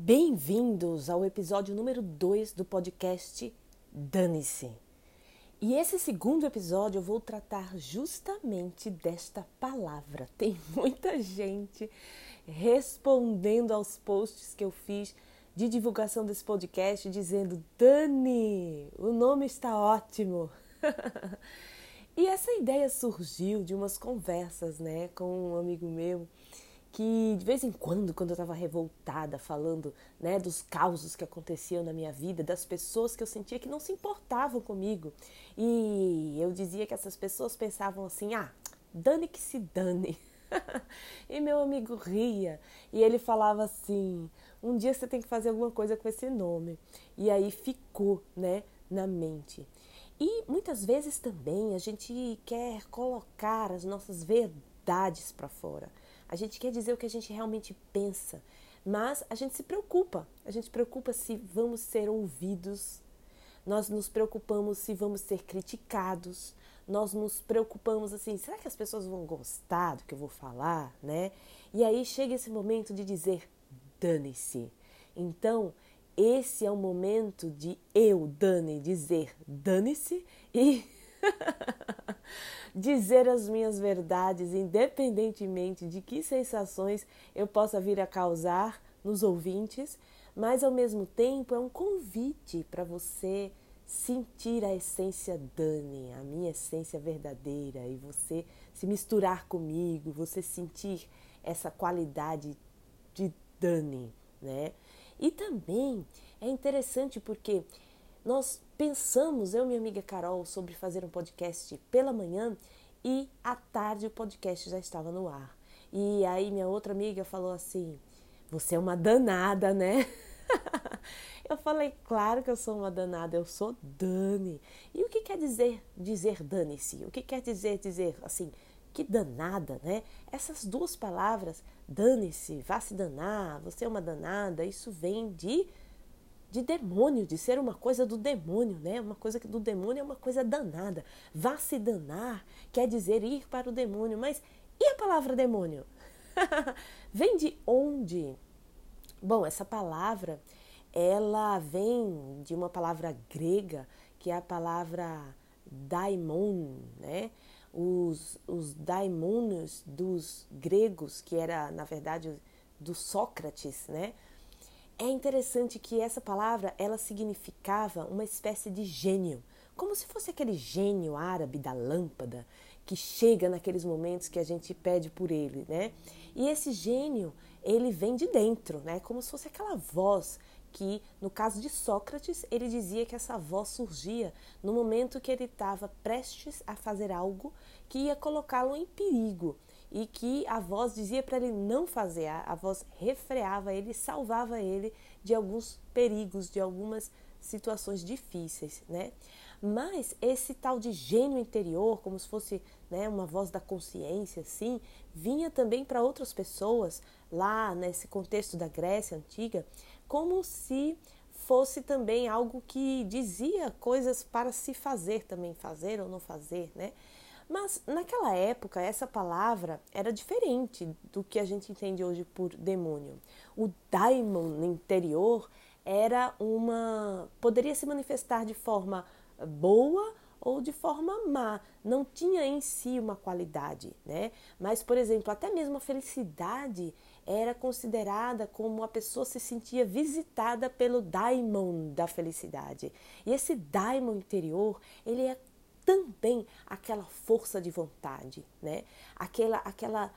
Bem-vindos ao episódio número 2 do podcast Dane-se. E esse segundo episódio eu vou tratar justamente desta palavra. Tem muita gente respondendo aos posts que eu fiz de divulgação desse podcast dizendo: Dani, o nome está ótimo. e essa ideia surgiu de umas conversas, né, com um amigo meu que de vez em quando, quando eu estava revoltada, falando né, dos causos que aconteciam na minha vida, das pessoas que eu sentia que não se importavam comigo, e eu dizia que essas pessoas pensavam assim: ah, dane que se dane. e meu amigo ria e ele falava assim: um dia você tem que fazer alguma coisa com esse nome. E aí ficou, né, na mente. E muitas vezes também a gente quer colocar as nossas verdades para fora. A gente quer dizer o que a gente realmente pensa, mas a gente se preocupa. A gente preocupa se vamos ser ouvidos, nós nos preocupamos se vamos ser criticados, nós nos preocupamos assim, será que as pessoas vão gostar do que eu vou falar, né? E aí chega esse momento de dizer dane-se. Então, esse é o momento de eu, Dani, dizer dane-se e dizer as minhas verdades, independentemente de que sensações eu possa vir a causar nos ouvintes, mas ao mesmo tempo é um convite para você sentir a essência Dani, a minha essência verdadeira, e você se misturar comigo, você sentir essa qualidade de Dani, né? E também é interessante porque nós pensamos, eu e minha amiga Carol, sobre fazer um podcast pela manhã e à tarde o podcast já estava no ar. E aí minha outra amiga falou assim: Você é uma danada, né? eu falei, claro que eu sou uma danada, eu sou Dani. E o que quer dizer dizer dane-se? O que quer dizer dizer assim, que danada, né? Essas duas palavras, dane-se, vá se danar, você é uma danada, isso vem de de demônio, de ser uma coisa do demônio, né? Uma coisa do demônio é uma coisa danada. Vá se danar quer dizer ir para o demônio, mas e a palavra demônio? vem de onde? Bom, essa palavra ela vem de uma palavra grega que é a palavra daimon, né? Os, os dos gregos, que era na verdade do Sócrates, né? É interessante que essa palavra ela significava uma espécie de gênio, como se fosse aquele gênio árabe da lâmpada que chega naqueles momentos que a gente pede por ele, né? E esse gênio, ele vem de dentro, né? Como se fosse aquela voz que, no caso de Sócrates, ele dizia que essa voz surgia no momento que ele estava prestes a fazer algo que ia colocá-lo em perigo e que a voz dizia para ele não fazer, a voz refreava ele, salvava ele de alguns perigos, de algumas situações difíceis, né? Mas esse tal de gênio interior, como se fosse né, uma voz da consciência, assim, vinha também para outras pessoas lá nesse contexto da Grécia antiga, como se fosse também algo que dizia coisas para se fazer também, fazer ou não fazer, né? Mas naquela época, essa palavra era diferente do que a gente entende hoje por demônio. O daimon interior era uma. poderia se manifestar de forma boa ou de forma má, não tinha em si uma qualidade, né? Mas, por exemplo, até mesmo a felicidade era considerada como a pessoa se sentia visitada pelo daimon da felicidade. E esse daimon interior, ele é também aquela força de vontade, né? Aquela aquela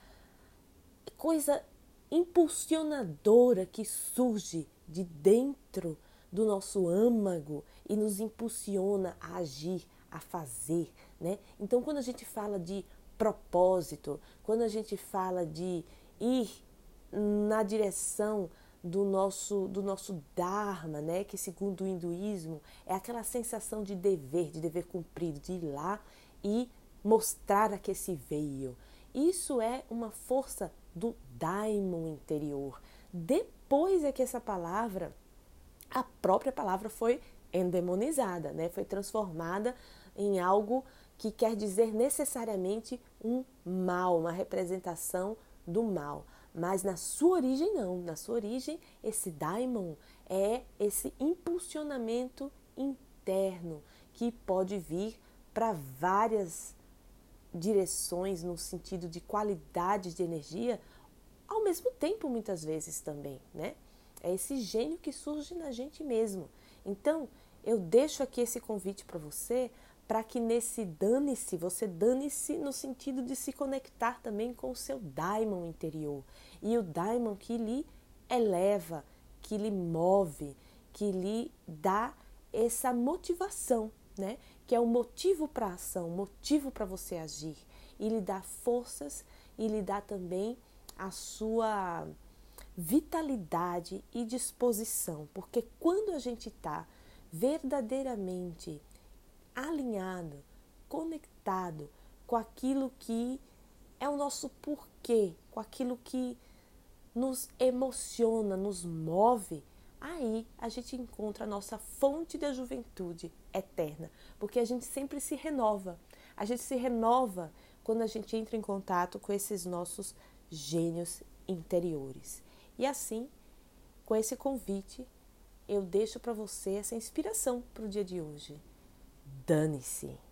coisa impulsionadora que surge de dentro do nosso âmago e nos impulsiona a agir, a fazer, né? Então, quando a gente fala de propósito, quando a gente fala de ir na direção do nosso do nosso dharma, né, que segundo o hinduísmo é aquela sensação de dever, de dever cumprido, de ir lá e mostrar a que se veio. Isso é uma força do daimon interior. Depois é que essa palavra, a própria palavra foi endemonizada, né? Foi transformada em algo que quer dizer necessariamente um mal, uma representação do mal. Mas na sua origem, não. Na sua origem, esse daimon é esse impulsionamento interno que pode vir para várias direções no sentido de qualidade de energia, ao mesmo tempo, muitas vezes também, né? É esse gênio que surge na gente mesmo. Então, eu deixo aqui esse convite para você para que nesse dane-se, você dane-se no sentido de se conectar também com o seu daimon interior. E o daimon que lhe eleva, que lhe move, que lhe dá essa motivação, né? Que é o motivo para a ação, motivo para você agir. E lhe dá forças e lhe dá também a sua vitalidade e disposição. Porque quando a gente está verdadeiramente alinhado, conectado com aquilo que é o nosso porquê, com aquilo que nos emociona, nos move, aí a gente encontra a nossa fonte da juventude eterna, porque a gente sempre se renova. A gente se renova quando a gente entra em contato com esses nossos gênios interiores. E assim, com esse convite, eu deixo para você essa inspiração para o dia de hoje. Dane-se!